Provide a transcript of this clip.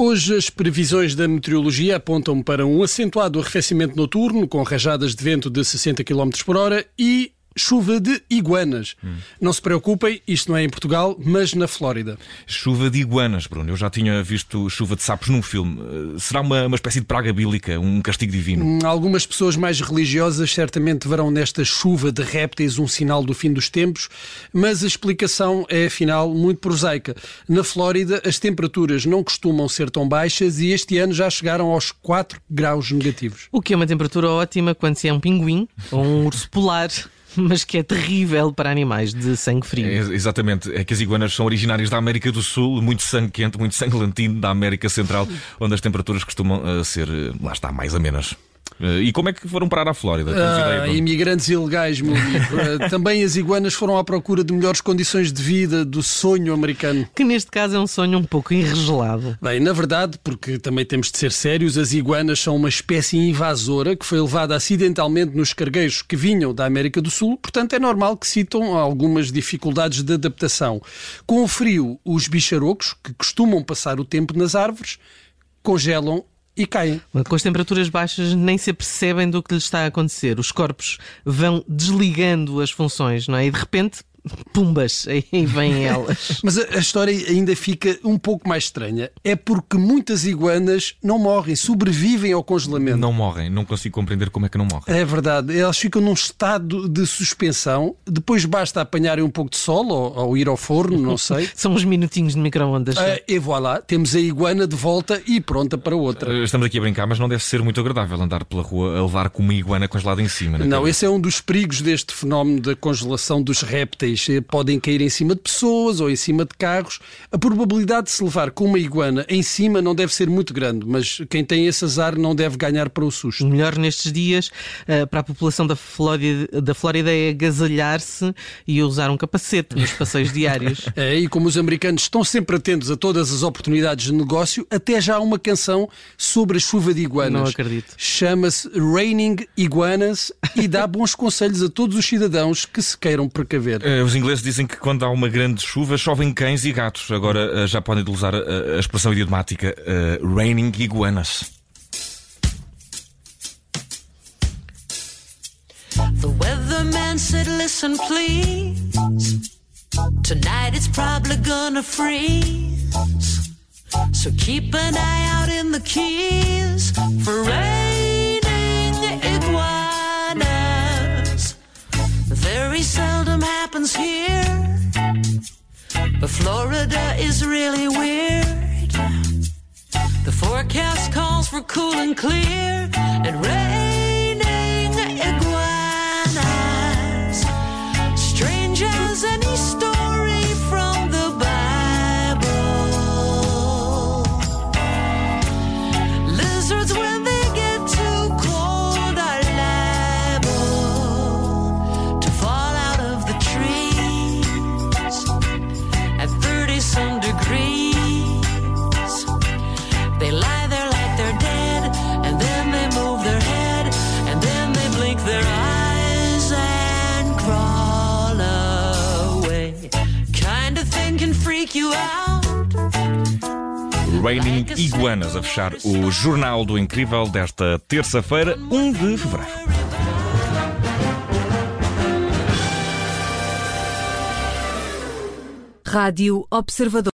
Hoje as previsões da meteorologia apontam para um acentuado arrefecimento noturno com rajadas de vento de 60 km por hora e chuva de iguanas. Hum. Não se preocupem, isto não é em Portugal, mas na Flórida. Chuva de iguanas, Bruno. Eu já tinha visto chuva de sapos num filme. Eh, será uma, uma espécie de praga bíblica, um castigo divino? Hum, algumas pessoas mais religiosas certamente verão nesta chuva de répteis um sinal do fim dos tempos, mas a explicação é, afinal, muito prosaica. Na Flórida, as temperaturas não costumam ser tão baixas e este ano já chegaram aos 4 graus negativos. O que é uma temperatura ótima quando se é um pinguim ou um urso polar mas que é terrível para animais de sangue frio. É, exatamente, é que as iguanas são originárias da América do Sul, muito sangue quente, muito sangue da América Central, onde as temperaturas costumam uh, ser, uh, lá está, mais amenas. Eh, e como é que foram parar à Flórida? Ah, imigrantes ilegais, meu amigo. Eh, também as iguanas foram à procura de melhores condições de vida, do sonho americano. Que neste caso é um sonho um pouco enregelado. Bem, na verdade, porque também temos de ser sérios, as iguanas são uma espécie invasora que foi levada acidentalmente nos cargueiros que vinham da América do Sul, portanto é normal que citam algumas dificuldades de adaptação. Com o frio, os bicharocos, que costumam passar o tempo nas árvores, congelam e caem. Com as temperaturas baixas nem se apercebem do que lhes está a acontecer. Os corpos vão desligando as funções, não é? E de repente pumbas, aí vêm elas. Mas a, a, história ainda fica um pouco mais estranha. É porque muitas iguanas não morrem, sobrevivem ao congelamento. Não morrem, não consigo compreender como é que não morrem. É verdade, elas ficam num estado de suspensão, depois basta apanharem um pouco de sol ou, ou ir ao forno, não sei. São uns minutinhos de micro-ondas. Uh, e voilà, temos a iguana de volta e pronta para outra. Uh, estamos aqui a brincar, mas não deve ser muito agradável andar pela rua a levar com uma iguana congelada em cima. Não, cabeça. esse é um dos perigos deste fenómeno da congelação dos répteis podem cair em cima de pessoas ou em cima de carros. A probabilidade de se levar com uma iguana em cima não deve ser muito grande, mas quem tem esse azar não deve ganhar para o susto. O melhor nestes dias eh, para a população da Flórida, da Flórida é agasalhar-se e usar um capacete nos passeios diários. É, e como os americanos estão sempre atentos a todas as oportunidades de negócio, até já há uma canção sobre a chuva de iguanas. Não acredito. Chama-se Raining Iguanas e dá bons conselhos a todos os cidadãos que se queiram precaver. Uh, os ingleses dizem que quando há uma grande chuva chovem cães e gatos. Agora uh, já podem usar a, a expressão idiomática uh, raining iguanas. The weatherman said, listen please Tonight it's probably gonna freeze So keep an eye out in the keys For raining happens here But Florida is really weird. The forecast calls for cool and clear and rain. Raining Iguanas a fechar o Jornal do Incrível desta terça-feira, 1 de fevereiro. Rádio Observador.